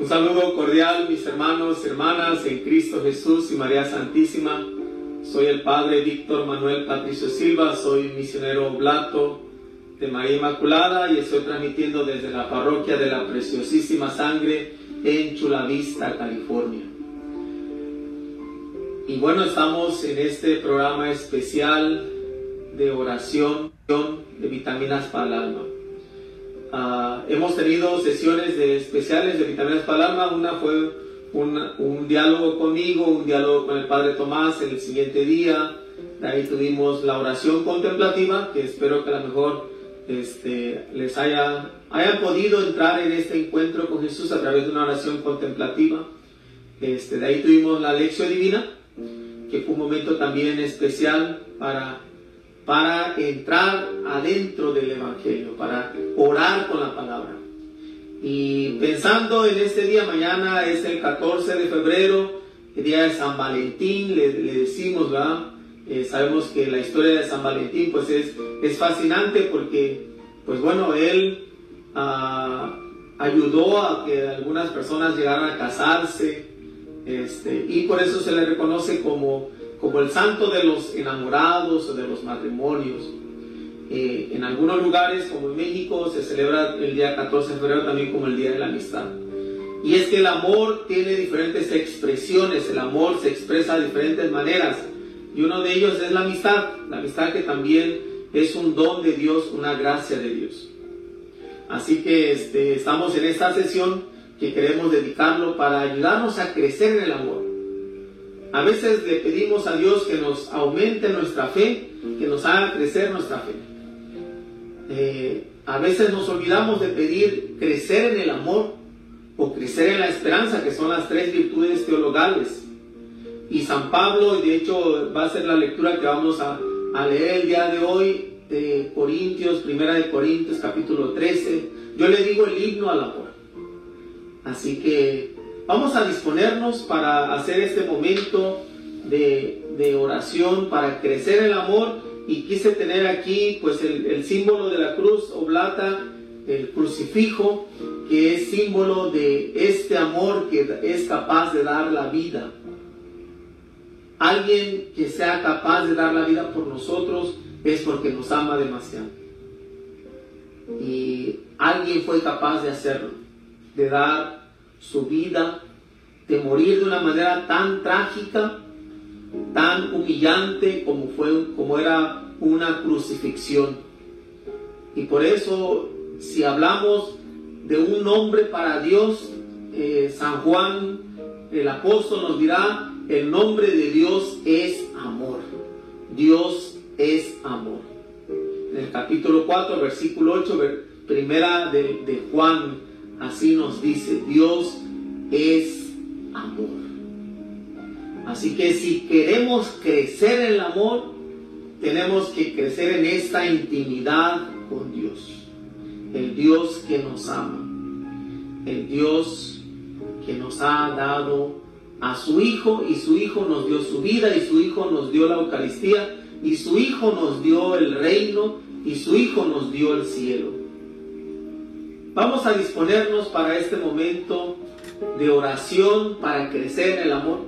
Un saludo cordial, mis hermanos hermanas en Cristo Jesús y María Santísima. Soy el Padre Víctor Manuel Patricio Silva, soy misionero oblato de María Inmaculada y estoy transmitiendo desde la parroquia de la Preciosísima Sangre en Chula Vista, California. Y bueno, estamos en este programa especial de oración de vitaminas para el alma. Ah, hemos tenido sesiones de especiales de vitaminas alma. Una fue un diálogo conmigo, un diálogo con el Padre Tomás el siguiente día. De ahí tuvimos la oración contemplativa, que espero que a lo mejor este, les haya hayan podido entrar en este encuentro con Jesús a través de una oración contemplativa. Este, de ahí tuvimos la lección divina, que fue un momento también especial para para entrar adentro del Evangelio, para orar con la palabra. Y pensando en este día, mañana es el 14 de febrero, el día de San Valentín, le, decimos, ¿verdad? Eh, sabemos que la historia de San Valentín pues es, es fascinante porque, pues bueno, él ah, ayudó a que algunas personas llegaran a casarse, este, y por eso se le reconoce como como el santo de los enamorados o de los matrimonios. Eh, en algunos lugares, como en México, se celebra el día 14 de febrero también como el Día de la Amistad. Y es que el amor tiene diferentes expresiones, el amor se expresa de diferentes maneras. Y uno de ellos es la amistad, la amistad que también es un don de Dios, una gracia de Dios. Así que este, estamos en esta sesión que queremos dedicarlo para ayudarnos a crecer en el amor a veces le pedimos a Dios que nos aumente nuestra fe, que nos haga crecer nuestra fe. Eh, a veces nos olvidamos de pedir crecer en el amor o crecer en la esperanza, que son las tres virtudes teologales. Y San Pablo, de hecho va a ser la lectura que vamos a, a leer el día de hoy, de Corintios, primera de Corintios, capítulo 13. Yo le digo el himno al amor. Así que Vamos a disponernos para hacer este momento de, oración, para crecer el amor. Y quise tener aquí pues el, símbolo de la cruz oblata, el crucifijo, que es símbolo de este amor que es capaz de dar la vida. Alguien que sea capaz de dar la vida por nosotros es porque nos ama demasiado. Y alguien fue capaz de hacerlo, de dar su vida, de morir de una manera tan trágica, tan humillante como, fue, como era una crucifixión. Y por eso, si hablamos de un nombre para Dios, eh, San Juan, el apóstol nos dirá, el nombre de Dios es amor. Dios es amor. En el capítulo 4, versículo 8, primera de, de Juan, así nos dice, Dios es amor. Así que si queremos crecer en el amor, tenemos que crecer en esta intimidad con Dios. El Dios que nos ama. El Dios que nos ha dado a su Hijo y su Hijo nos dio su vida y su Hijo nos dio la Eucaristía y su Hijo nos dio el reino y su Hijo nos dio el cielo. Vamos a disponernos para este momento de oración para crecer en el amor,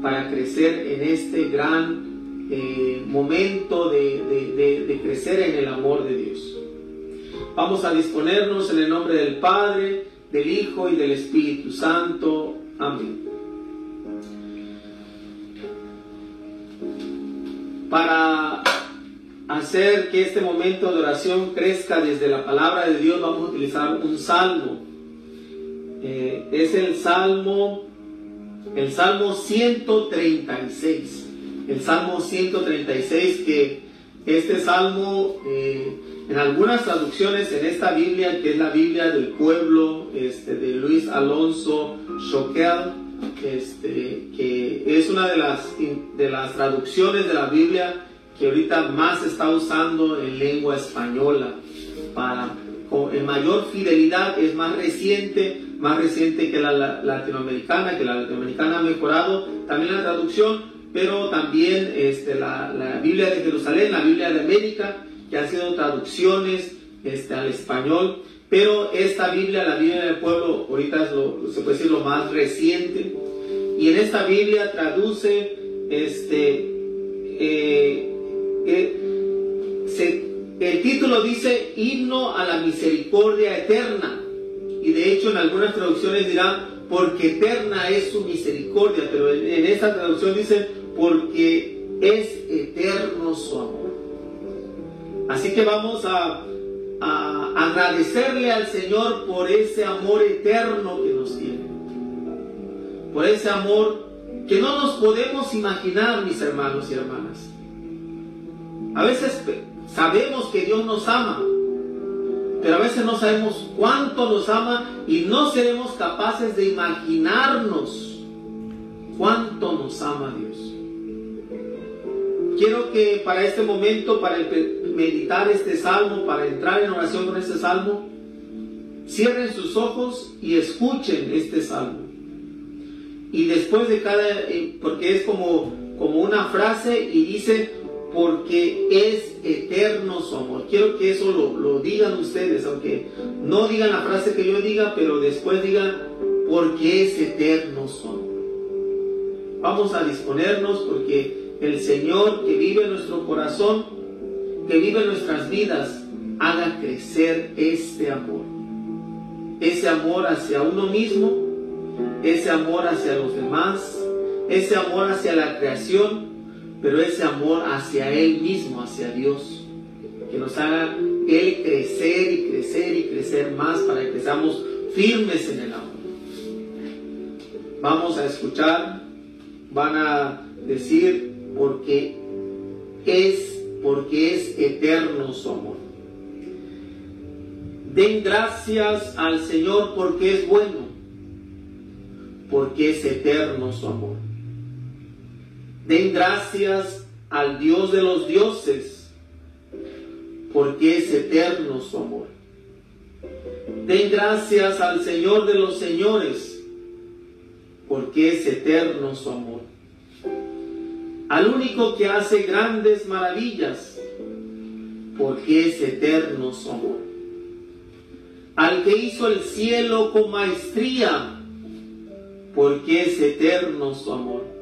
para crecer en este gran eh, momento de, crecer en el amor de Dios. Vamos a disponernos en el nombre del Padre, del Hijo y del Espíritu Santo. Amén. Para hacer que este momento de oración crezca desde la palabra de Dios, vamos a utilizar un salmo. Eh, es el salmo, el salmo 136. El salmo 136 que este salmo eh, en algunas traducciones en esta Biblia, que es la Biblia del pueblo este, de Luis Alonso Choquel, este, que es una de las, de las traducciones de la Biblia que ahorita más está usando en lengua española para con mayor fidelidad, es más reciente, más reciente que la, latinoamericana, que la latinoamericana ha mejorado también la traducción, pero también este, la, Biblia de Jerusalén, la Biblia de América, que han sido traducciones este, al español pero esta Biblia, la Biblia del pueblo, ahorita se puede decir lo más reciente, y en esta Biblia traduce, este, eh, el título dice himno a la misericordia eterna, y de hecho en algunas traducciones dirá porque eterna es su misericordia, pero en, esta traducción dice porque es eterno su amor. Así que vamos a, agradecerle al Señor por ese amor eterno que nos tiene. Por ese amor que no nos podemos imaginar, mis hermanos y hermanas. A veces sabemos que Dios nos ama, pero a veces no sabemos cuánto nos ama y no seremos capaces de imaginarnos cuánto nos ama Dios. Quiero que para este momento, para meditar este salmo, para entrar en oración con este salmo, cierren sus ojos y escuchen este salmo. Y después de cada, eh, porque es como, como una frase y dice, porque es eterno su amor. Quiero que eso lo, lo, digan ustedes, aunque no digan la frase que yo diga, pero después digan, porque es eterno su amor. Vamos a disponernos porque el Señor que vive en nuestro corazón, que vive en nuestras vidas, haga crecer este amor. Ese amor hacia uno mismo, ese amor hacia los demás, ese amor hacia la creación, pero ese amor hacia Él mismo, hacia Dios. Que nos haga Él crecer y crecer y crecer más para que seamos firmes en el amor. Vamos a escuchar, van a decir porque es, porque es eterno su amor. Den gracias al Señor porque es bueno, porque es eterno su amor. Den gracias al Dios de los dioses, porque es eterno su amor. Den gracias al Señor de los señores, porque es eterno su amor al único que hace grandes maravillas, porque es eterno su amor. Al que hizo el cielo con maestría, porque es eterno su amor.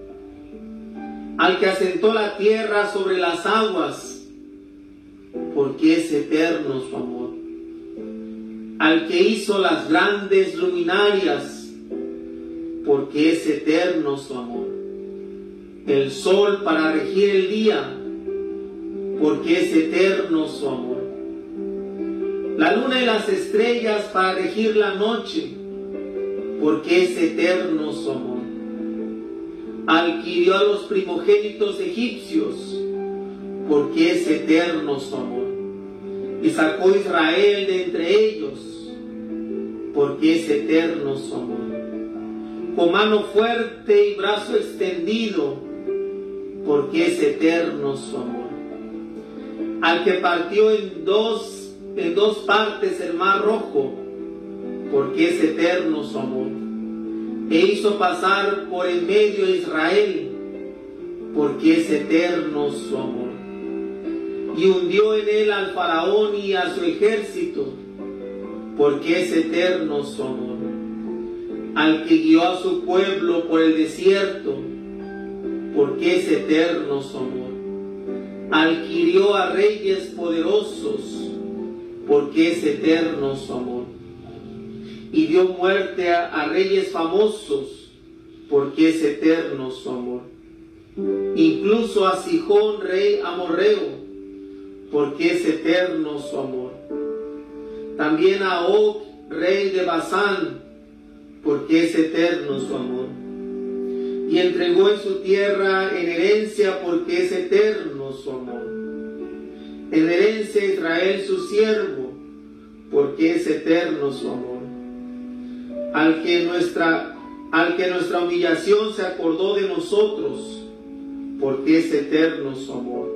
Al que asentó la tierra sobre las aguas, porque es eterno su amor. Al que hizo las grandes luminarias, porque es eterno su amor el sol para regir el día, porque es eterno su amor. La luna y las estrellas para regir la noche, porque es eterno. Alquirió a los primogénitos egipcios, porque es eterno su amor. Y sacó a Israel de entre ellos, porque es eterno su amor. Con mano fuerte y brazo extendido, porque es eterno su amor. Al que partió en dos, en dos partes el mar rojo, porque es eterno su amor. E hizo pasar por el medio de Israel, porque es eterno su amor. Y hundió en él al faraón y a su ejército, porque es eterno su amor. Al que guió a su pueblo por el desierto, porque es eterno su amor. Alquirió a reyes poderosos, porque es eterno su amor. Y dio muerte a, reyes famosos, porque es eterno su amor. Incluso a Sijón, rey amorreo, porque es eterno su amor. También a Og, rey de Basán, porque es eterno su amor y entregó en su tierra en herencia porque es eterno su amor. En herencia Israel su siervo porque es eterno su amor. Al que nuestra, al que nuestra humillación se acordó de nosotros porque es eterno su amor.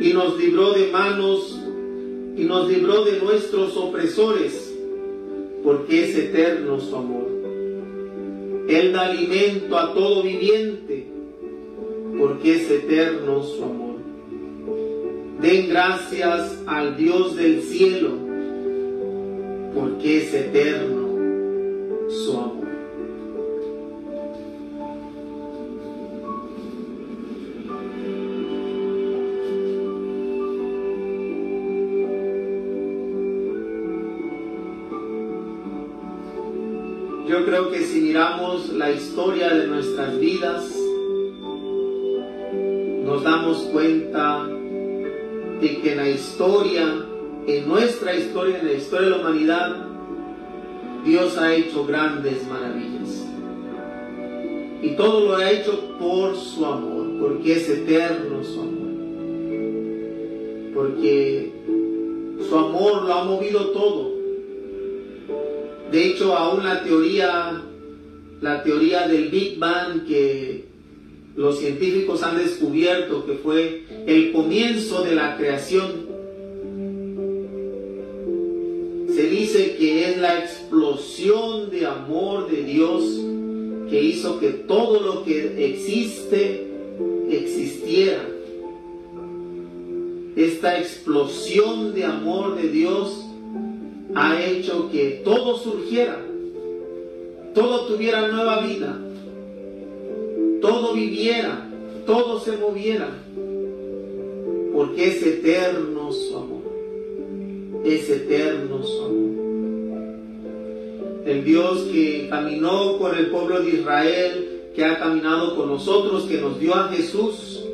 Y nos libró de manos y nos libró de nuestros opresores porque es eterno su amor él da alimento a todo viviente, porque es eterno su amor. Den gracias al Dios del cielo, porque es eterno su amor. Yo creo que si miramos la historia de nuestras vidas, nos damos cuenta de que en la historia, en nuestra historia, en la historia de la humanidad, Dios ha hecho grandes maravillas. Y todo lo ha hecho por su amor, porque es eterno su amor. Porque su amor lo ha movido todo. De hecho, aún la teoría, la teoría del Big Bang que los científicos han descubierto que fue el comienzo de la creación. La explosión de amor de Dios que hizo que todo lo que existe existiera. Esta explosión de amor de Dios ha hecho que todo surgiera, todo tuviera nueva vida todo viviera, todo se moviera, porque es eterno su amor, es eterno su amor. El Dios que caminó con el pueblo de Israel, que ha caminado con nosotros, que nos dio a Jesús,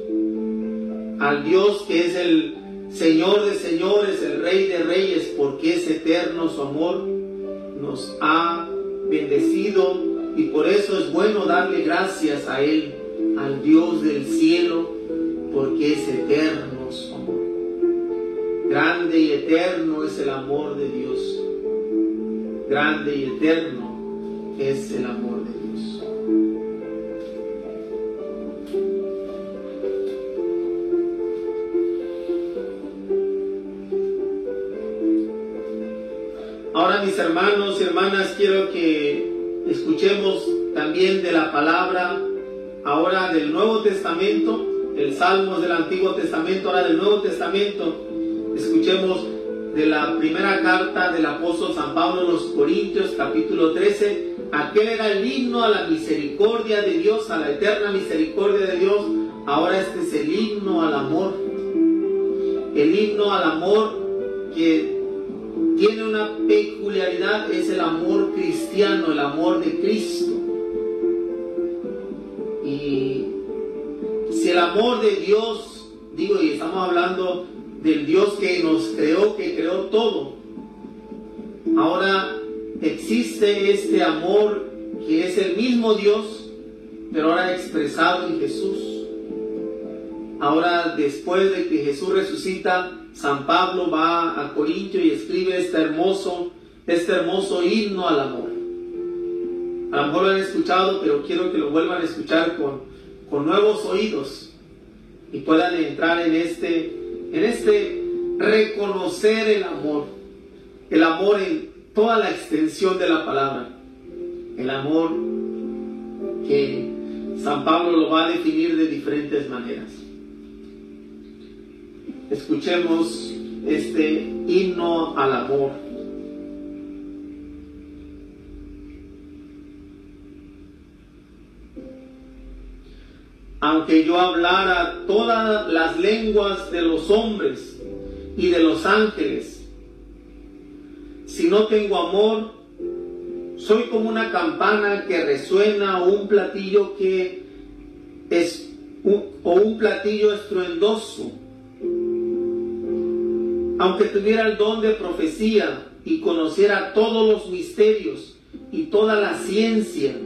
al Dios que es el Señor de señores, el Rey de reyes, porque es eterno su amor, nos ha bendecido y por eso es bueno darle gracias a Él, al Dios del cielo, porque es eterno su amor. Grande y eterno es el amor de Dios. Grande y eterno es el amor de Dios. Ahora mis hermanos y hermanas, quiero que escuchemos también de la palabra ahora del Nuevo Testamento, el Salmos del Antiguo Testamento, ahora del Nuevo Testamento, escuchemos de la primera carta del apóstol San Pablo a los Corintios, capítulo 13. Aquel era el himno a la misericordia de Dios, a la eterna misericordia de Dios. Ahora este es el himno al amor. El himno al amor que tiene una peculiaridad, es el amor cristiano, el amor de Cristo. Y si el amor de Dios, digo, y estamos hablando del Dios que nos creó, que creó todo, ahora existe este amor que es el mismo Dios, pero ahora expresado en Jesús. Ahora, después de que Jesús resucita, San Pablo va a Corintio y escribe este hermoso, este hermoso himno al amor. A lo mejor lo han escuchado, pero quiero que lo vuelvan a escuchar con, con nuevos oídos y puedan entrar en este, en este reconocer el amor, el amor en toda la extensión de la palabra, el amor que San Pablo lo va a definir de diferentes maneras. Escuchemos este himno al amor. Aunque yo hablara todas las lenguas de los hombres y de los ángeles, si no tengo amor, soy como una campana que resuena o un platillo que es o un platillo estruendoso. Aunque tuviera el don de profecía y conociera todos los misterios y toda la ciencia,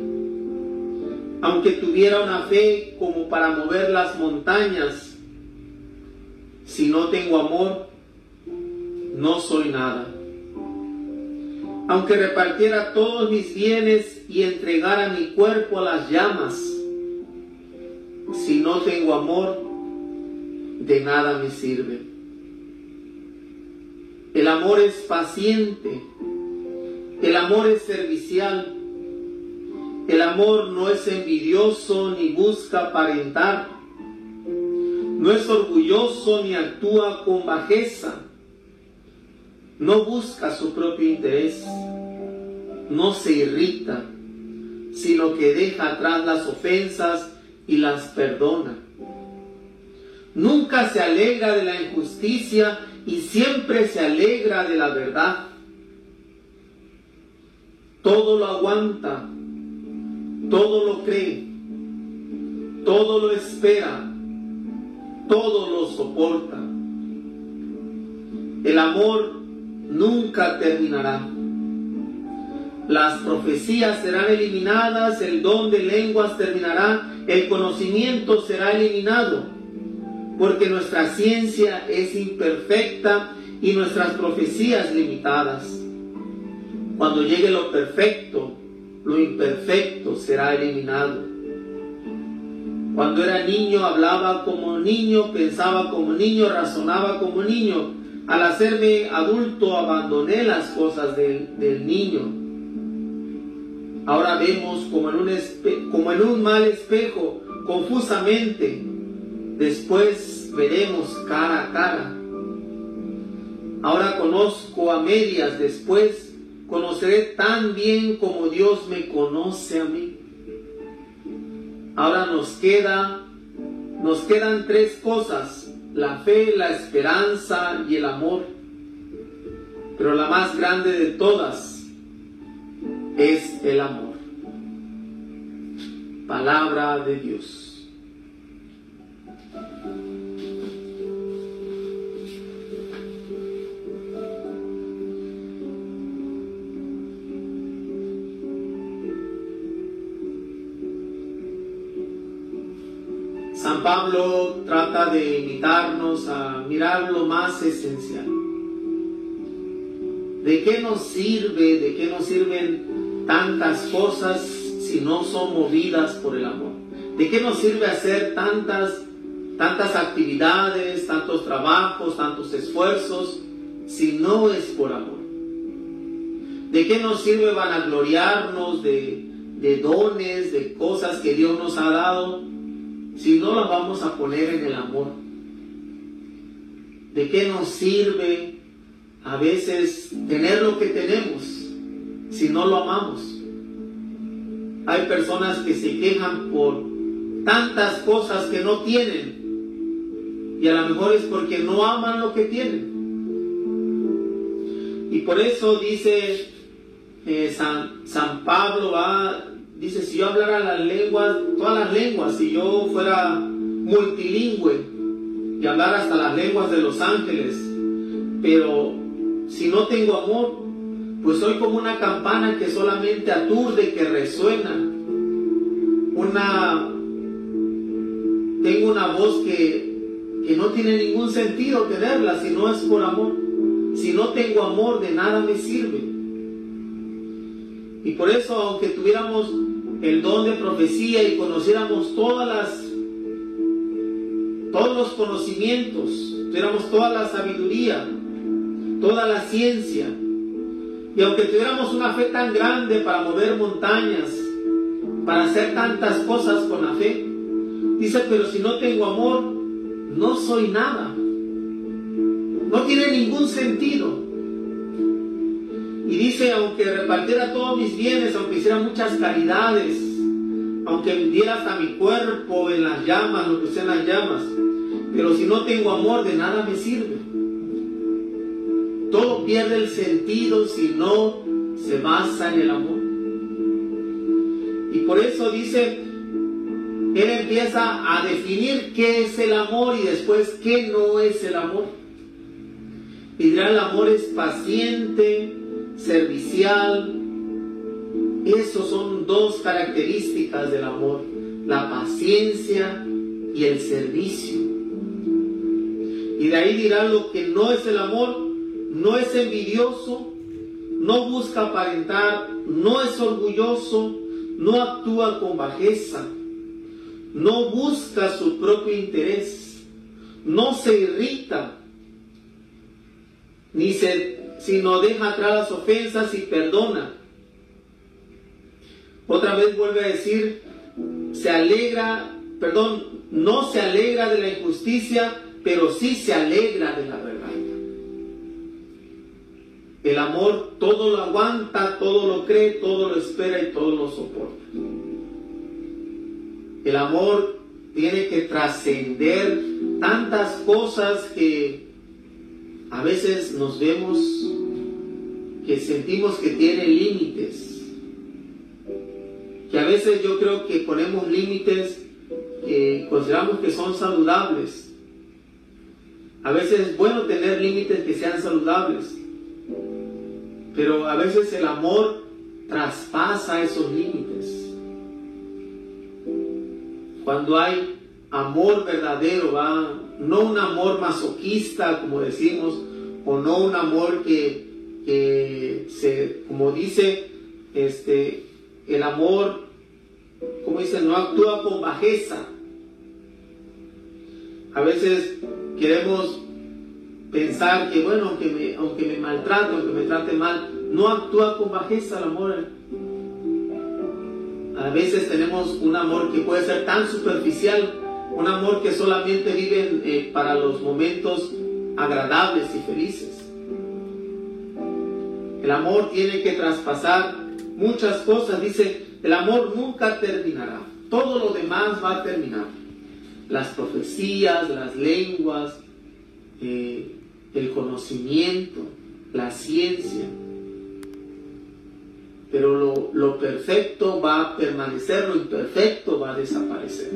aunque tuviera una fe como para mover las montañas, si no tengo amor, no soy nada. Aunque repartiera todos mis bienes y entregara mi cuerpo a las llamas, si no tengo amor, de nada me sirve. El amor es paciente. El amor es servicial. El amor no es envidioso ni busca aparentar. No es orgulloso ni actúa con bajeza. no busca su propio interés, no se irrita, sino que deja atrás las ofensas y las perdona. Nunca se alegra de la injusticia y siempre se alegra de la verdad. Todo lo aguanta, todo lo cree, todo lo espera, todo lo soporta. El amor nunca terminará. Las profecías serán eliminadas, el don de lenguas terminará, el conocimiento será eliminado, porque nuestra ciencia es imperfecta y nuestras profecías limitadas. Cuando llegue lo perfecto, lo imperfecto será eliminado. Cuando era niño hablaba como niño, pensaba como niño, razonaba como niño. Al hacerme adulto abandoné las cosas del, del niño Ahora vemos como en, un como en un mal espejo, confusamente. Después veremos cara a cara. Ahora conozco a medias, después conoceré tan bien como Dios me conoce a mí. Ahora nos queda, nos quedan tres cosas, la fe, la esperanza y el amor. Pero la más grande de todas es el amor. Palabra de Dios. Pablo trata de invitarnos a mirar lo más esencial. ¿De qué nos sirve? ¿De qué nos sirven tantas cosas si no son movidas por el amor? ¿De qué nos sirve hacer tantas, tantas actividades, tantos trabajos, tantos esfuerzos si no es por amor? ¿De qué nos sirve vanagloriarnos de, de dones, de cosas que Dios nos ha dado, si no las vamos a poner en el amor? ¿De qué nos sirve a veces tener lo que tenemos si no lo amamos. Hay personas que se quejan por tantas cosas que no tienen y a lo mejor es porque no aman lo que tienen. Y por eso dice eh, San, San, Pablo, va, dice, si yo hablara las lenguas, todas las lenguas, si yo fuera multilingüe y hablara hasta las lenguas de los ángeles, pero si no tengo amor, pues soy como una campana que solamente aturde, que resuena. Una tengo una voz que, que no tiene ningún sentido tenerla si no es por amor. Si no tengo amor, de nada me sirve. Y por eso, aunque tuviéramos el don de profecía y conociéramos todas las todos los conocimientos, tuviéramos toda la sabiduría, toda la ciencia, y aunque tuviéramos una fe tan grande para mover montañas, para hacer tantas cosas con la fe, dice, pero si no tengo amor, no soy nada. No tiene ningún sentido. Y dice, aunque repartiera todos mis bienes, aunque hiciera muchas caridades, aunque vendiera hasta mi cuerpo en las llamas, lo que sean las llamas, pero si no tengo amor, de nada me sirve. Todo pierde el sentido si no se basa en el amor. Y por eso dice, él empieza a definir qué es el amor y después qué no es el amor. Y dirá, el amor es paciente, servicial. Esos son dos características del amor, la paciencia y el servicio. Y de ahí dirá lo que no es el amor, no es envidioso, no busca aparentar, no es orgulloso, no actúa con bajeza, no busca su propio interés, no se irrita, ni se, sino deja atrás las ofensas y perdona. Otra vez vuelve a decir, se alegra, perdón, no se alegra de la injusticia, pero sí se alegra de la verdad. El amor todo lo aguanta, todo lo cree, todo lo espera y todo lo soporta. El amor tiene que trascender tantas cosas que a veces nos vemos que sentimos que tiene límites. Que a veces yo creo que ponemos límites que consideramos que son saludables. A veces es bueno tener límites que sean saludables. Pero a veces el amor traspasa esos límites. Cuando hay amor verdadero, ¿va? no un amor masoquista, como decimos, o no un amor que, que se, como dice, este, el amor, como dice, no actúa con bajeza. A veces queremos pensar que, bueno, aunque me, aunque me maltrate, aunque me trate mal, no actúa con bajeza el amor. A veces tenemos un amor que puede ser tan superficial, un amor que solamente vive eh, para los momentos agradables y felices. El amor tiene que traspasar muchas cosas. Dice, el amor nunca terminará. Todo lo demás va a terminar. Las profecías, las lenguas, eh, el conocimiento, la ciencia. Pero lo, perfecto va a permanecer, lo imperfecto va a desaparecer.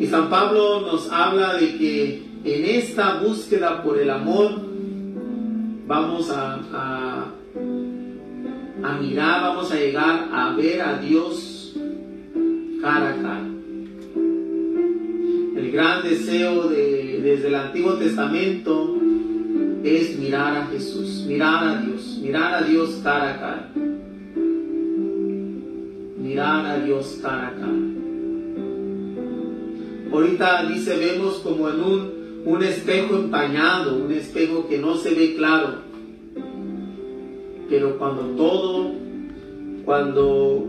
Y San Pablo nos habla de que en esta búsqueda por el amor vamos a, a, mirar, vamos a llegar a ver a Dios cara a cara. El gran deseo de, desde el Antiguo Testamento es mirar a Jesús, mirar a Dios, mirar a Dios cara a cara. Mirar a Dios cara a cara. Ahorita dice, vemos como en un, un espejo empañado, un espejo que no se ve claro. Pero cuando todo, cuando,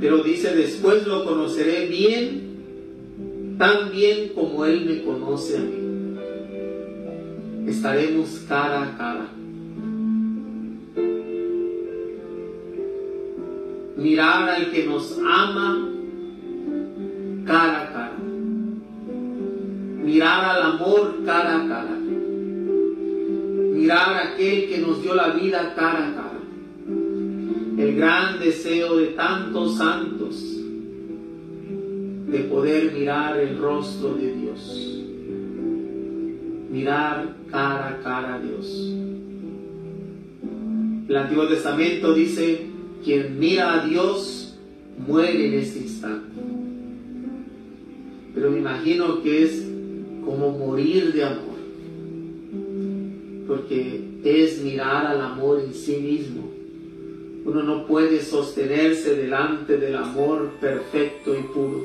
pero dice, después lo conoceré bien, tan bien como Él me conoce a mí estaremos cara a cara. Mirar al que nos ama cara a cara. Mirar al amor cara a cara. Mirar a aquel que nos dio la vida cara a cara. El gran deseo de tantos santos de poder mirar el rostro de Dios. Mirar cara a cara a Dios. El Antiguo Testamento dice, quien mira a Dios muere en este instante. Pero me imagino que es como morir de amor, porque es mirar al amor en sí mismo. Uno no puede sostenerse delante del amor perfecto y puro.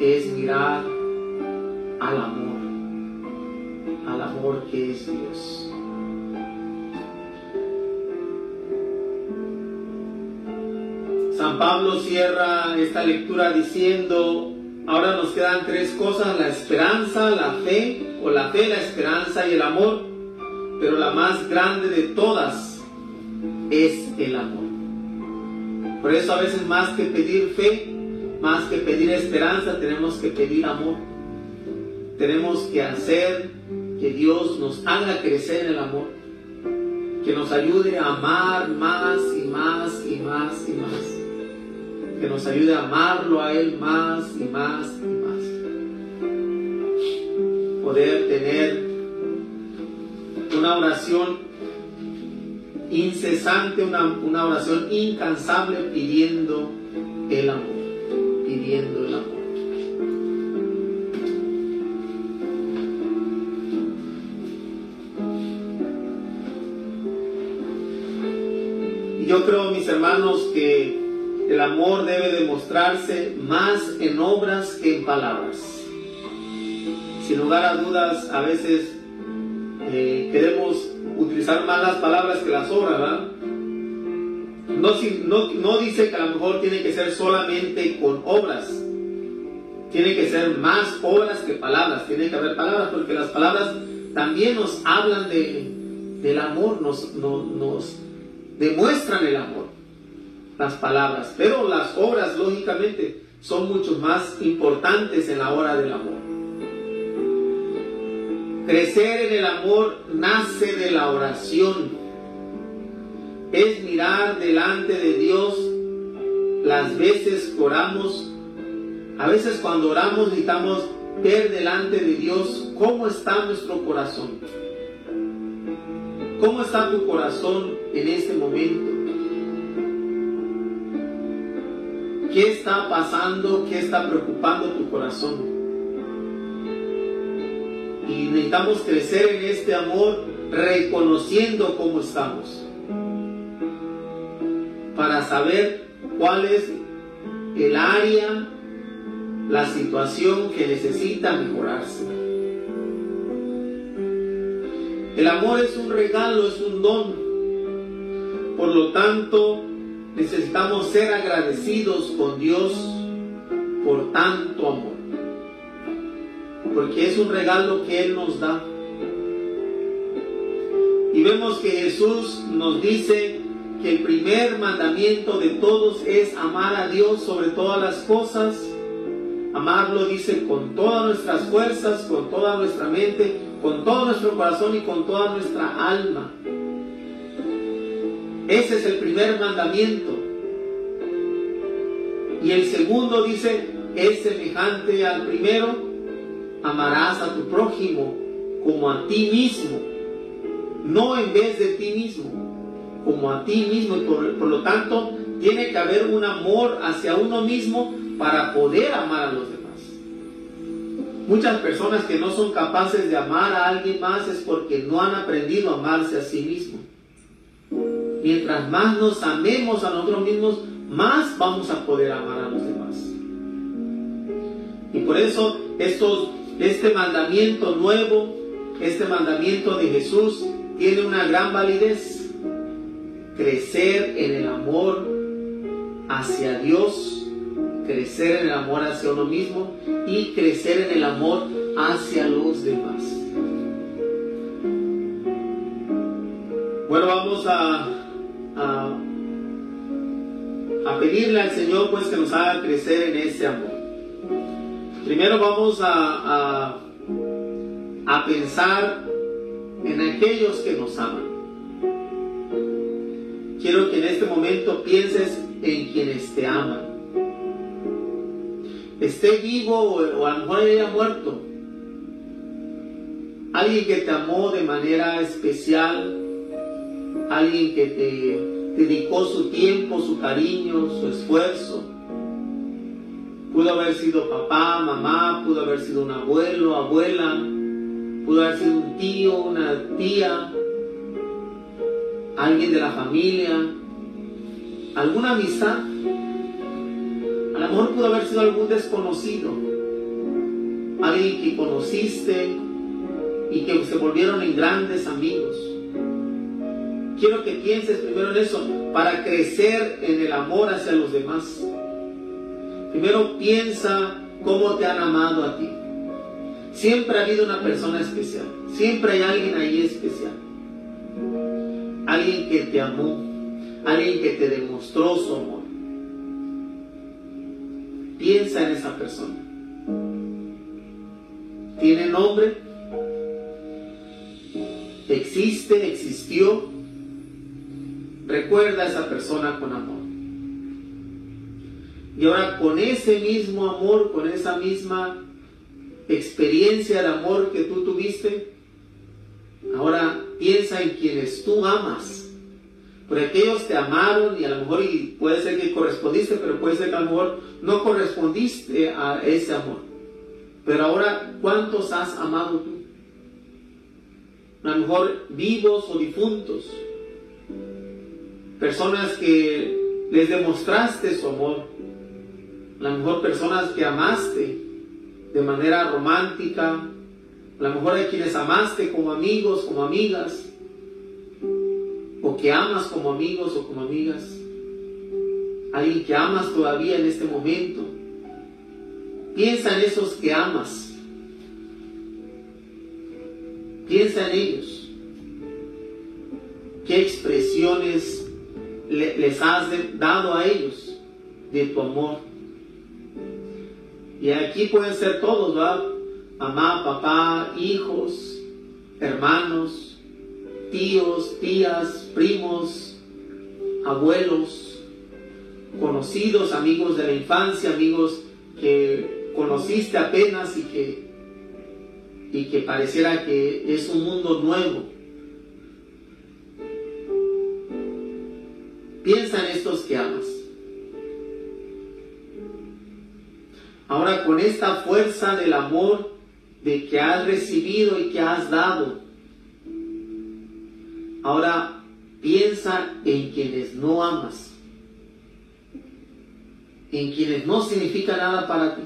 Es mirar al amor al amor que es Dios. San Pablo cierra esta lectura diciendo, ahora nos quedan tres cosas, la esperanza, la fe, o la fe, la esperanza y el amor, pero la más grande de todas es el amor. Por eso a veces más que pedir fe, más que pedir esperanza, tenemos que pedir amor. Tenemos que hacer que Dios nos haga crecer en el amor, que nos ayude a amar más y más y más y más, que nos ayude a amarlo a Él más y más y más. Poder tener una oración incesante, una, una oración incansable pidiendo el amor, pidiendo el amor. yo creo, mis hermanos, que el amor debe demostrarse más en obras que en palabras. Sin lugar a dudas, a veces eh, queremos utilizar más las palabras que las obras, ¿verdad? No, no, no dice que a lo mejor tiene que ser solamente con obras, tiene que ser más obras que palabras, tiene que haber palabras, porque las palabras también nos hablan de, del amor, nos, nos demuestran el amor, las palabras, pero las obras lógicamente son mucho más importantes en la hora del amor. Crecer en el amor nace de la oración. Es mirar delante de Dios las veces que oramos. A veces cuando oramos necesitamos ver delante de Dios cómo está nuestro corazón. ¿Cómo está tu corazón en este momento? ¿Qué está pasando? ¿Qué está preocupando tu corazón? Y necesitamos crecer en este amor reconociendo cómo estamos. Para saber cuál es el área, la situación que necesita mejorarse. El amor es un regalo, es un don. Por lo tanto, necesitamos ser agradecidos con Dios por tanto amor. Porque es un regalo que Él nos da. Y vemos que Jesús nos dice que el primer mandamiento de todos es amar a Dios sobre todas las cosas. Amarlo dice con todas nuestras fuerzas, con toda nuestra mente, con todo nuestro corazón y con toda nuestra alma. Ese es el primer mandamiento. Y el segundo dice, es semejante al primero, amarás a tu prójimo como a ti mismo, no en vez de ti mismo, como a ti mismo. Y por, por lo tanto, tiene que haber un amor hacia uno mismo para poder amar a los demás. Muchas personas que no son capaces de amar a alguien más es porque no han aprendido a amarse a sí mismos mientras más nos amemos a nosotros mismos, más vamos a poder amar a los demás. Y por eso este mandamiento nuevo, este mandamiento de Jesús, tiene una gran validez. Crecer en el amor hacia Dios, crecer en el amor hacia uno mismo y crecer en el amor hacia los demás. Bueno, vamos a a, pedirle al Señor pues que nos haga crecer en ese amor. Primero vamos a, a, pensar en aquellos que nos aman. Quiero que en este momento pienses en quienes te aman. Esté vivo o, a lo mejor haya muerto. Alguien que te amó de manera especial, alguien que te dedicó su tiempo, su cariño, su esfuerzo. Pudo haber sido papá, mamá, pudo haber sido un abuelo, abuela, pudo haber sido un tío, una tía, alguien de la familia, alguna amistad. A lo mejor pudo haber sido algún desconocido, alguien que conociste y que se volvieron en grandes amigos. Quiero que pienses primero en eso para crecer en el amor hacia los demás. Primero piensa cómo te han amado a ti. Siempre ha habido una persona especial. Siempre hay alguien ahí especial. Alguien que te amó. Alguien que te demostró su amor. Piensa en esa persona. ¿Tiene nombre? ¿Existe? ¿Existió? Recuerda a esa persona con amor. Y ahora con ese mismo amor, con esa misma experiencia de amor que tú tuviste, ahora piensa en quienes tú amas. Porque aquellos te amaron y a lo mejor y puede ser que correspondiste, pero puede ser que a lo mejor no correspondiste a ese amor. Pero ahora, ¿cuántos has amado tú? A lo mejor vivos o difuntos personas que les demostraste su amor, a lo mejor personas que amaste de manera romántica, a lo mejor hay quienes amaste como amigos, como amigas, o que amas como amigos o como amigas, alguien que amas todavía en este momento. Piensa en esos que amas. Piensa en ellos. ¿Qué expresiones les has dado a ellos de tu amor? Y aquí pueden ser todos. Mamá, papá, hijos, hermanos, tíos, tías, primos, abuelos, conocidos, amigos de la infancia, amigos que conociste apenas y que, y que pareciera que es un mundo nuevo. Piensa en estos que amas. Ahora con esta fuerza del amor de que has recibido y que has dado, ahora piensa en quienes no amas en quienes no significa nada para ti.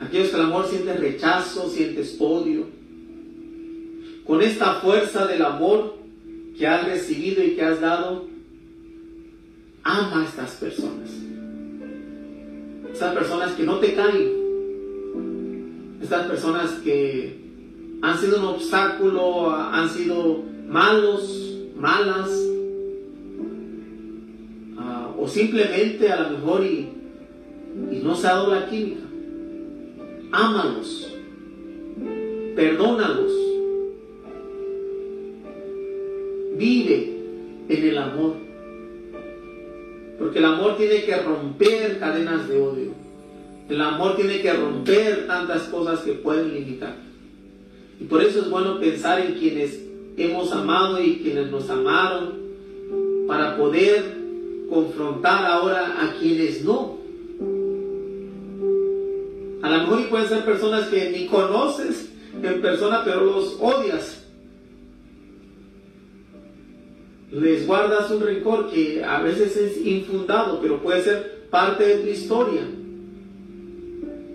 Aquellos que el amor sientes rechazo, sientes odio. Con esta fuerza del amor que has recibido y que has dado, ama a estas personas. Estas personas que no te caen. Estas personas que han sido un obstáculo, han sido malos, malas, simplemente a lo mejor y, y no se ha dado la química. Ámalos, perdónalos, vive en el amor. Porque el amor tiene que romper cadenas de odio. El amor tiene que romper tantas cosas que pueden limitar. Y por eso es bueno pensar en quienes hemos amado y quienes nos amaron para poder confrontar ahora a quienes no. A lo mejor pueden ser personas que ni conoces en persona, pero los odias. Les guardas un rencor que a veces es infundado, pero puede ser parte de tu historia.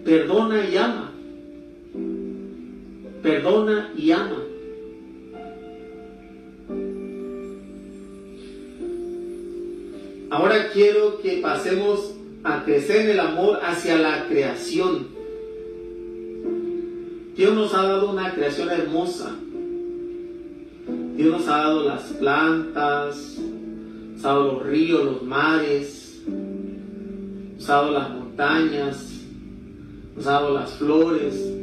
Perdona y ama. Perdona y ama. Ahora quiero que pasemos a crecer en el amor hacia la creación. Dios nos ha dado una creación hermosa. Dios nos ha dado las plantas, nos ha dado los ríos, los mares, nos ha dado las montañas, nos ha dado las flores,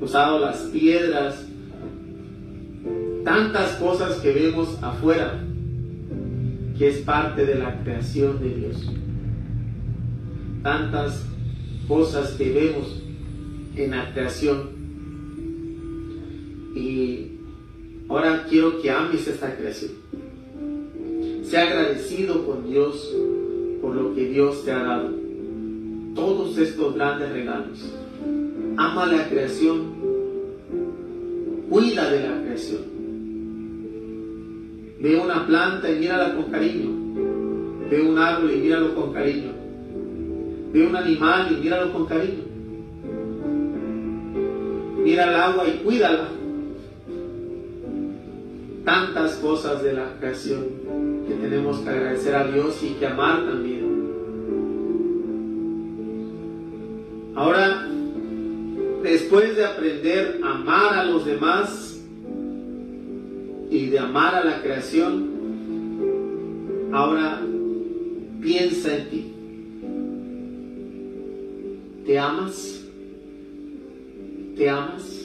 nos ha dado las piedras, tantas cosas que vemos afuera que es parte de la creación de Dios. Tantas cosas que vemos en la creación. Y ahora quiero que ames esta creación. Sea agradecido con Dios por lo que Dios te ha dado. Todos estos grandes regalos. Ama la creación. Cuida de la creación Ve una planta y mírala con cariño. Ve un árbol y míralo con cariño. Ve un animal y míralo con cariño. Mira el agua y cuídala. Tantas cosas de la creación que tenemos que agradecer a Dios y que amar también. Ahora, después de aprender a amar a los demás, y de amar a la creación, ahora piensa en ti. ¿Te amas? ¿Te amas?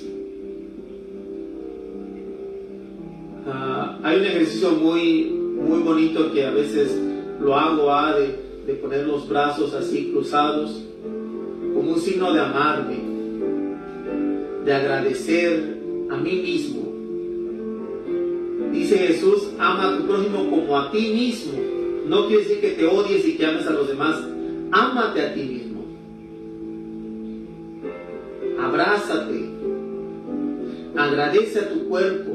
Ah, hay un ejercicio muy, muy bonito que a veces lo hago ah, de, de poner los brazos así cruzados como un signo de amarme, de agradecer a mí mismo Dice Jesús, ama a tu prójimo como a ti mismo. No quiere decir que te odies y que ames a los demás. Ámate a ti mismo. Abrázate. Agradece a tu cuerpo.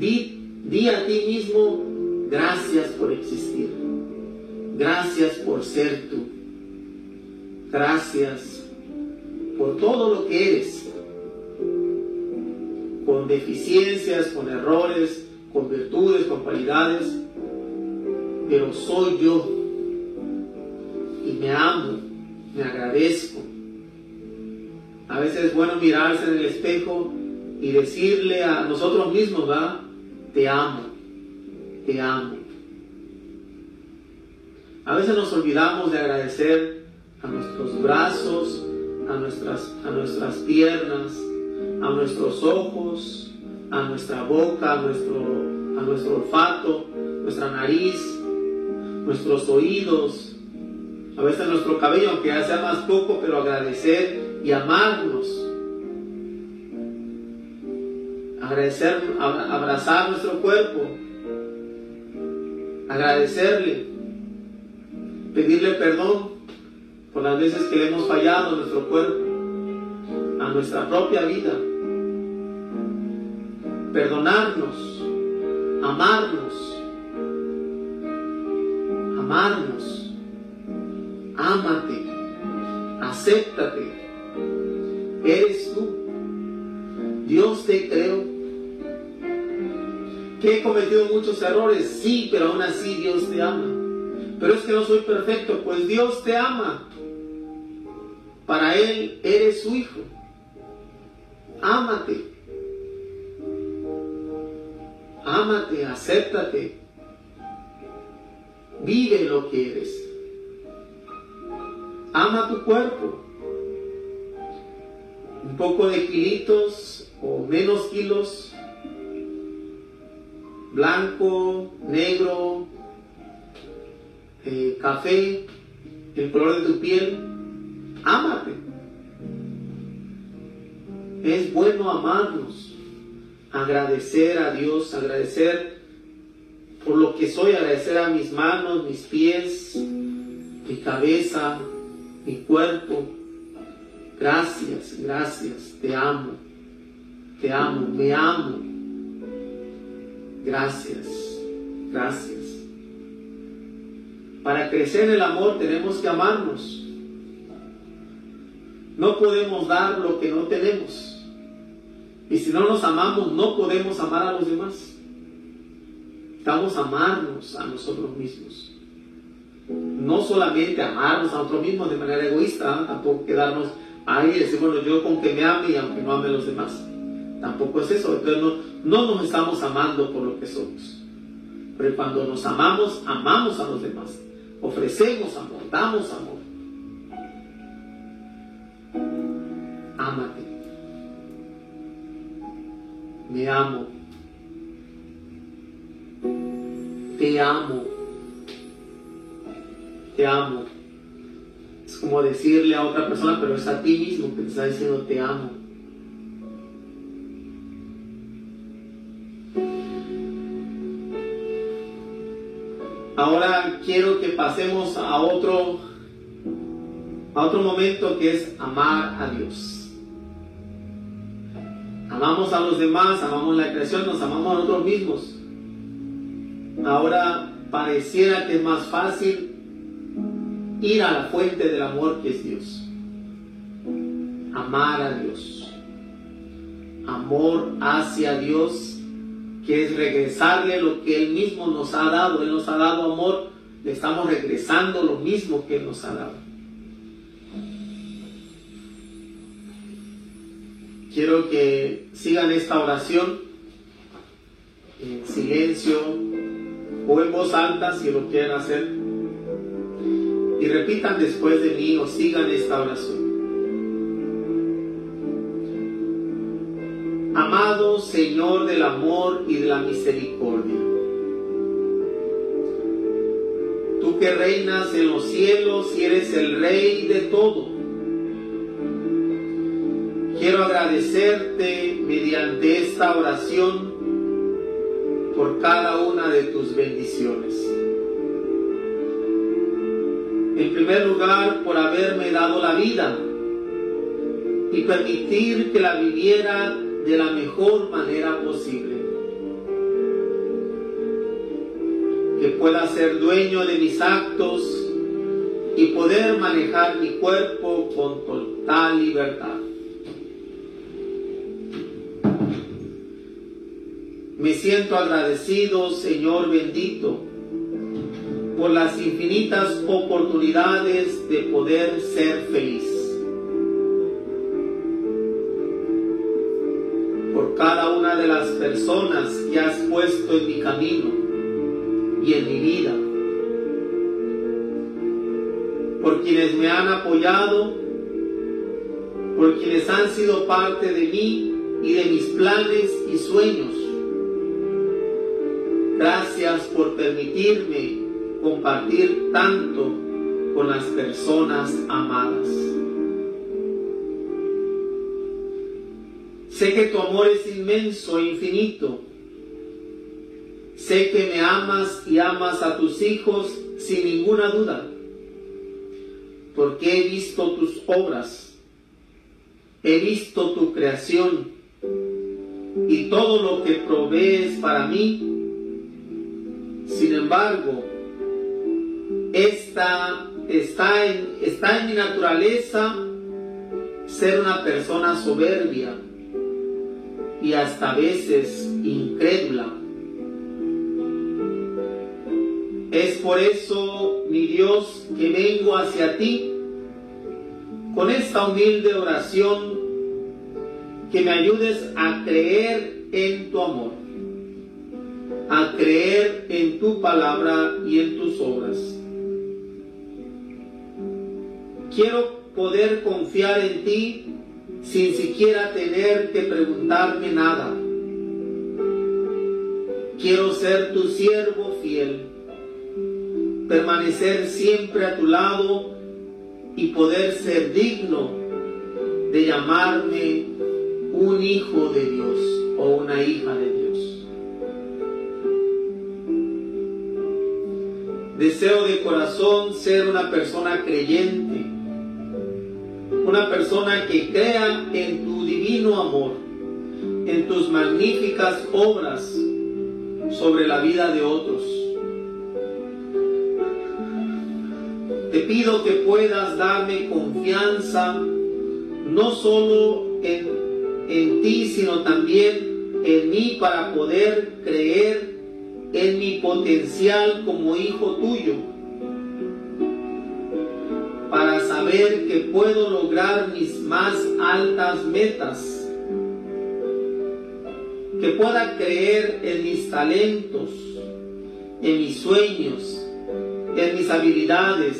Di, a ti mismo, gracias por existir. Gracias por ser tú. Gracias por todo lo que eres con deficiencias, con errores, con virtudes, con cualidades, pero soy yo y me amo me agradezco. A veces es bueno mirarse en el espejo y decirle a nosotros mismos, va, te amo, te amo. A veces nos olvidamos de agradecer a nuestros brazos, a nuestras, a nuestras piernas, a nuestros ojos, a nuestra boca, a nuestro, a nuestro olfato, nuestra nariz, nuestros oídos, a veces nuestro cabello, aunque ya sea más poco, pero agradecer y amarnos. Agradecer, abrazar nuestro cuerpo, agradecerle, pedirle perdón por las veces que le hemos fallado a nuestro cuerpo, a nuestra propia vida. Perdonarnos, amarnos, amarnos, ámate, acéptate. Eres tú. Dios te creó. Que he cometido muchos errores, sí, pero aún así Dios te ama. Pero es que no soy perfecto, pues Dios te ama. Para Él eres su hijo. Ámate. Ámate, acéptate. Vive lo que eres. Ama tu cuerpo. Un poco de kilitos o menos kilos. Blanco, negro, eh, café, el color de tu piel Ámate. Es bueno amarnos, agradecer a Dios, agradecer por lo que soy, agradecer a mis manos, mis pies, mi cabeza, mi cuerpo. Gracias, gracias, te amo, te amo, me amo. Gracias, gracias. Para crecer en el amor tenemos que amarnos. No podemos dar lo que no tenemos. Y si no nos amamos, no podemos amar a los demás. Estamos a amarnos a nosotros mismos. No solamente amarnos a nosotros mismos de manera egoísta, tampoco quedarnos ahí y decir, bueno, yo con que me ame y aunque no ame a los demás. Tampoco es eso. Entonces no, no nos estamos amando por lo que somos. Pero cuando nos amamos, amamos a los demás. Ofrecemos amor, damos amor. ámate. Me amo. Te amo. Te amo. Es como decirle a otra persona, pero es a ti mismo que te está diciendo te amo. Ahora quiero que pasemos a otro a otro momento que es amar a Dios. Amamos a los demás, amamos la creación, nos amamos a nosotros mismos. Ahora pareciera que es más fácil ir a la fuente del amor que es Dios. Amar a Dios. Amor hacia Dios, que es regresarle lo que Él mismo nos ha dado. Él nos ha dado amor, le estamos regresando lo mismo que Él nos ha dado. Quiero que sigan esta oración en silencio o en voz alta si lo quieren hacer. Y repitan después de mí o sigan esta oración. Señor del amor y de la misericordia, tú que reinas en los cielos y eres el rey de todo Quiero agradecerte mediante esta oración por cada una de tus bendiciones. En primer lugar, por haberme dado la vida y permitir que la viviera de la mejor manera posible. Que pueda ser dueño de mis actos y poder manejar mi cuerpo con total libertad. Me siento agradecido, Señor bendito, por las infinitas oportunidades de poder ser feliz. Personas que has puesto en mi camino y en mi vida. Por quienes me han apoyado, por quienes han sido parte de mí y de mis planes y sueños. Gracias por permitirme compartir tanto con las personas amadas. Sé que tu amor es inmenso e infinito. Sé que me amas y amas a tus hijos sin ninguna duda, porque he visto tus obras, he visto tu creación y todo lo que provees para mí. Sin embargo, esta, está, en, está en mi naturaleza ser una persona soberbia y hasta veces incrédula. Es por eso, mi Dios, que vengo hacia ti con esta humilde oración que me ayudes a creer en tu amor, a creer en tu palabra y en tus obras Quiero poder confiar en ti sin siquiera tener que preguntarme nada. Quiero ser tu siervo fiel, permanecer siempre a tu lado y poder ser digno de llamarme un hijo de Dios o una hija de Dios. Deseo de corazón ser una persona creyente una persona que crea en tu divino amor, en tus magníficas obras sobre la vida de otros. Te pido que puedas darme confianza, no solo en, en ti, sino también en mí para poder creer en mi potencial como hijo tuyo que puedo lograr mis más altas metas, que pueda creer en mis talentos, en mis sueños, en mis habilidades,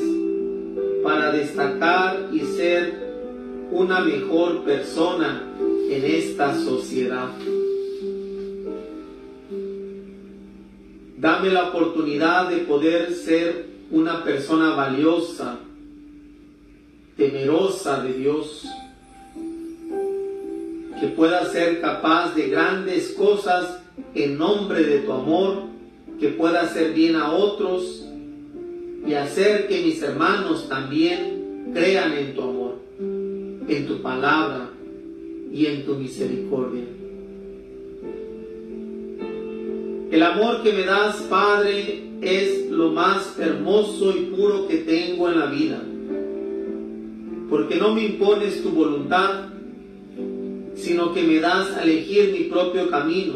para destacar y ser una mejor persona en esta sociedad. Dame la oportunidad de poder ser una persona valiosa, temerosa de Dios, que pueda ser capaz de grandes cosas en nombre de tu amor, que pueda hacer bien a otros y hacer que mis hermanos también crean en tu amor, en tu palabra y en tu misericordia. El amor que me das, Padre, es lo más hermoso y puro que tengo en la vida porque no me impones tu voluntad, sino que me das a elegir mi propio camino.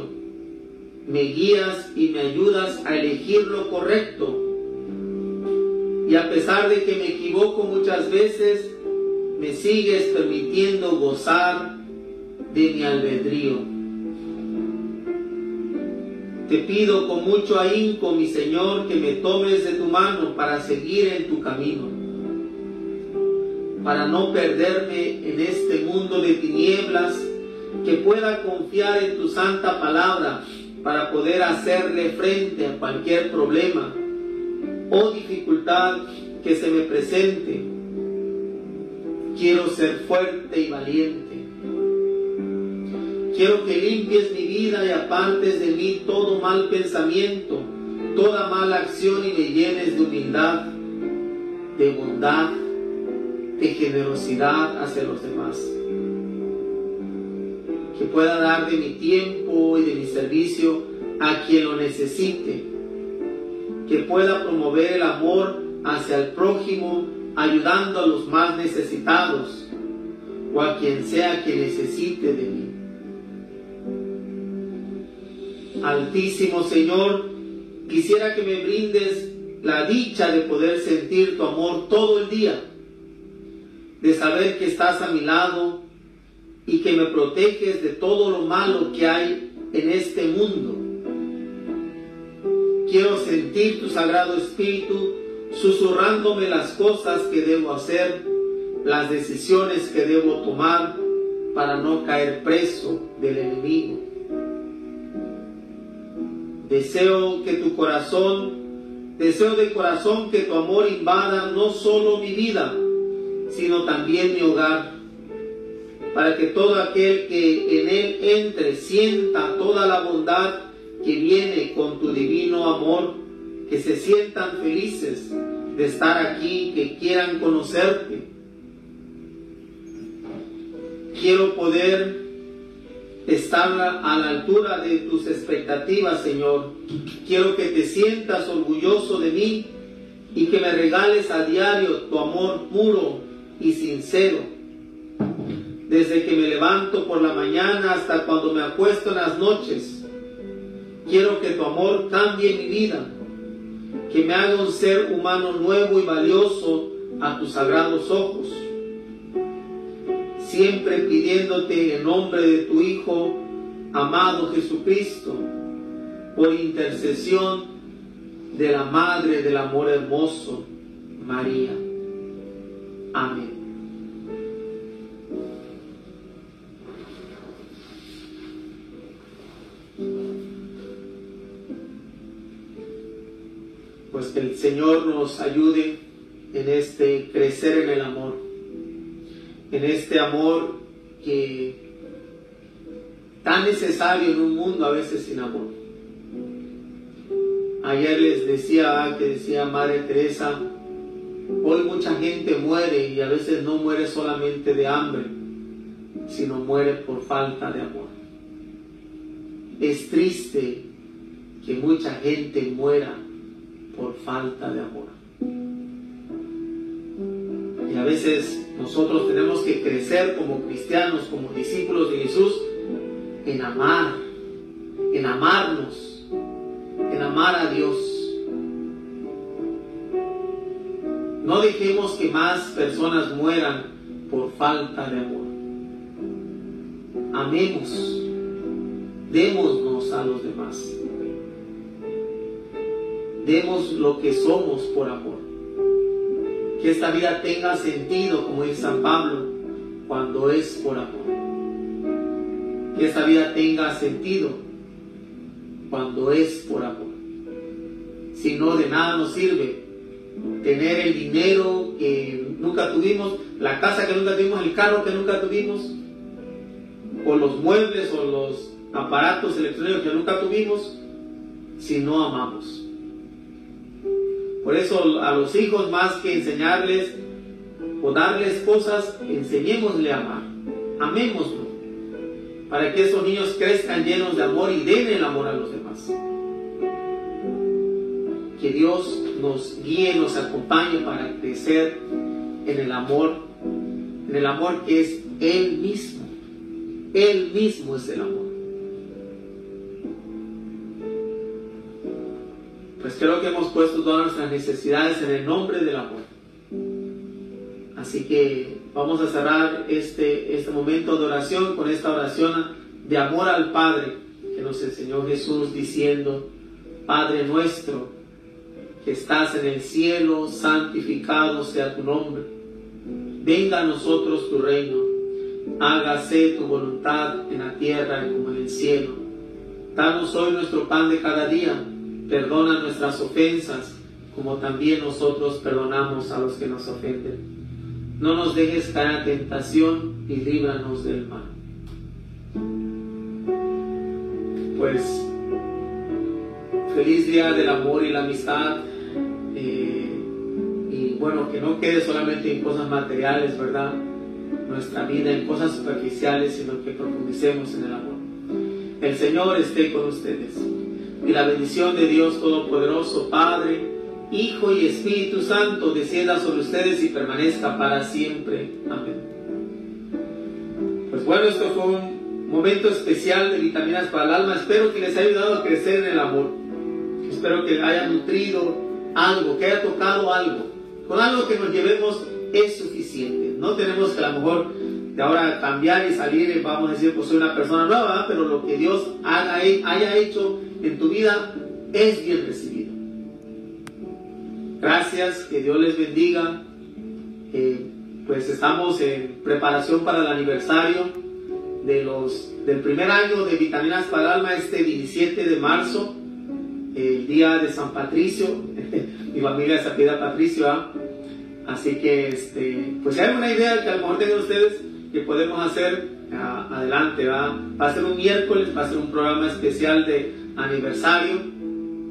Me guías y me ayudas a elegir lo correcto. Y a pesar de que me equivoco muchas veces, me sigues permitiendo gozar de mi albedrío. Te pido con mucho ahínco, mi Señor, que me tomes de tu mano para seguir en tu camino para no perderme en este mundo de tinieblas, que pueda confiar en tu santa palabra para poder hacerle frente a cualquier problema o dificultad que se me presente. Quiero ser fuerte y valiente. Quiero que limpies mi vida y apartes de mí todo mal pensamiento, toda mala acción y me llenes de humildad, de bondad de generosidad hacia los demás. Que pueda dar de mi tiempo y de mi servicio a quien lo necesite. Que pueda promover el amor hacia el prójimo ayudando a los más necesitados o a quien sea que necesite de mí. Altísimo Señor, quisiera que me brindes la dicha de poder sentir tu amor todo el día, de saber que estás a mi lado y que me proteges de todo lo malo que hay en este mundo. Quiero sentir tu Sagrado Espíritu susurrándome las cosas que debo hacer, las decisiones que debo tomar para no caer preso del enemigo. Deseo que tu corazón, deseo de corazón que tu amor invada no solo mi vida, sino también mi hogar, para que todo aquel que en él entre sienta toda la bondad que viene con tu divino amor que se sientan felices de estar aquí, que quieran conocerte. Quiero poder estar a la altura de tus expectativas, Señor. Quiero que te sientas orgulloso de mí y que me regales a diario tu amor puro y sincero. Desde que me levanto por la mañana hasta cuando me acuesto en las noches, quiero que tu amor cambie mi vida que me haga un ser humano nuevo y valioso a tus sagrados ojos. Siempre pidiéndote en nombre de tu Hijo, amado Jesucristo, por intercesión de la Madre del Amor Hermoso, María. Amén. pues que el Señor nos ayude en este crecer en el amor, en este amor que tan necesario en un mundo a veces sin amor. Ayer les decía que decía Madre Teresa, mucha gente muere y a veces no muere solamente de hambre, sino muere por falta de amor. Es triste que mucha gente muera por falta de amor. Y a veces nosotros tenemos que crecer como cristianos, como discípulos de Jesús, en amar, en amarnos, en amar a Dios. No dejemos que más personas mueran por falta de amor. Amemos, démonos a los demás. Demos lo que somos por amor. Que esta vida tenga sentido, como dice San Pablo, cuando es por amor. Que esta vida tenga sentido cuando es por amor. Si no, de nada nos sirve tener el dinero que nunca tuvimos, la casa que nunca tuvimos, el carro que nunca tuvimos, o los muebles o los aparatos electrónicos que nunca tuvimos, si no amamos. Por eso a los hijos más que enseñarles o darles cosas, enseñémosle a amar. Amémoslo. Para que esos niños crezcan llenos de amor y den el amor a los demás. Que Dios nos guíe, nos acompañe para crecer en el amor, en el amor que es Él mismo. Él mismo es el amor. pues creo que hemos puesto todas nuestras necesidades en el nombre del amor. Así que vamos a cerrar este, este momento de oración con esta oración de amor al Padre que nos enseñó Jesús diciendo, Padre nuestro, que estás en el cielo, santificado sea tu nombre. Venga a nosotros tu reino. Hágase tu voluntad en la tierra como en el cielo. Danos hoy nuestro pan de cada día Perdona nuestras ofensas, como también nosotros perdonamos a los que nos ofenden. No nos dejes caer en tentación y líbranos del mal. Pues, feliz día del amor y la amistad. Bueno, que no quede solamente en cosas materiales, ¿verdad? Nuestra vida en cosas superficiales, sino que profundicemos en el amor. El Señor esté con ustedes y la bendición de Dios Todopoderoso, Padre, Hijo y Espíritu Santo, descienda sobre ustedes y permanezca para siempre. Amén. Pues bueno, esto fue un momento especial de vitaminas para el alma. Espero que les haya ayudado a crecer en el amor. Espero que haya nutrido algo, que haya tocado algo. Con algo que nos llevemos es suficiente. No tenemos que a lo mejor de ahora cambiar y salir, vamos a decir, pues soy una persona nueva, pero lo que Dios haga, haya hecho en tu vida es bien recibido. Gracias, que Dios les bendiga. Eh, pues estamos en preparación para el aniversario de los, del primer año de Vitaminas para el Alma, este 17 de marzo, el día de San Patricio. Mi familia se pide Patricio. ¿ah? Así que, este, pues hay una idea que a lo mejor tengan ustedes que podemos hacer, ah, adelante. ¿va? va a ser un miércoles, va a ser un programa especial de aniversario.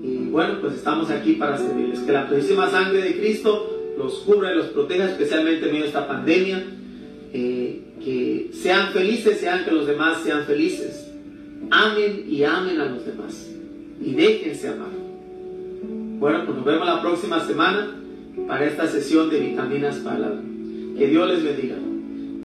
Y bueno, pues estamos aquí para servirles. Que la preciosísima sangre de Cristo los cubra y los proteja, especialmente en medio de esta pandemia. Eh, que sean felices, sean que los demás sean felices. Amen y amen a los demás. Y déjense amar. Bueno, pues nos vemos la próxima semana para esta sesión de vitaminas para Que Dios les bendiga.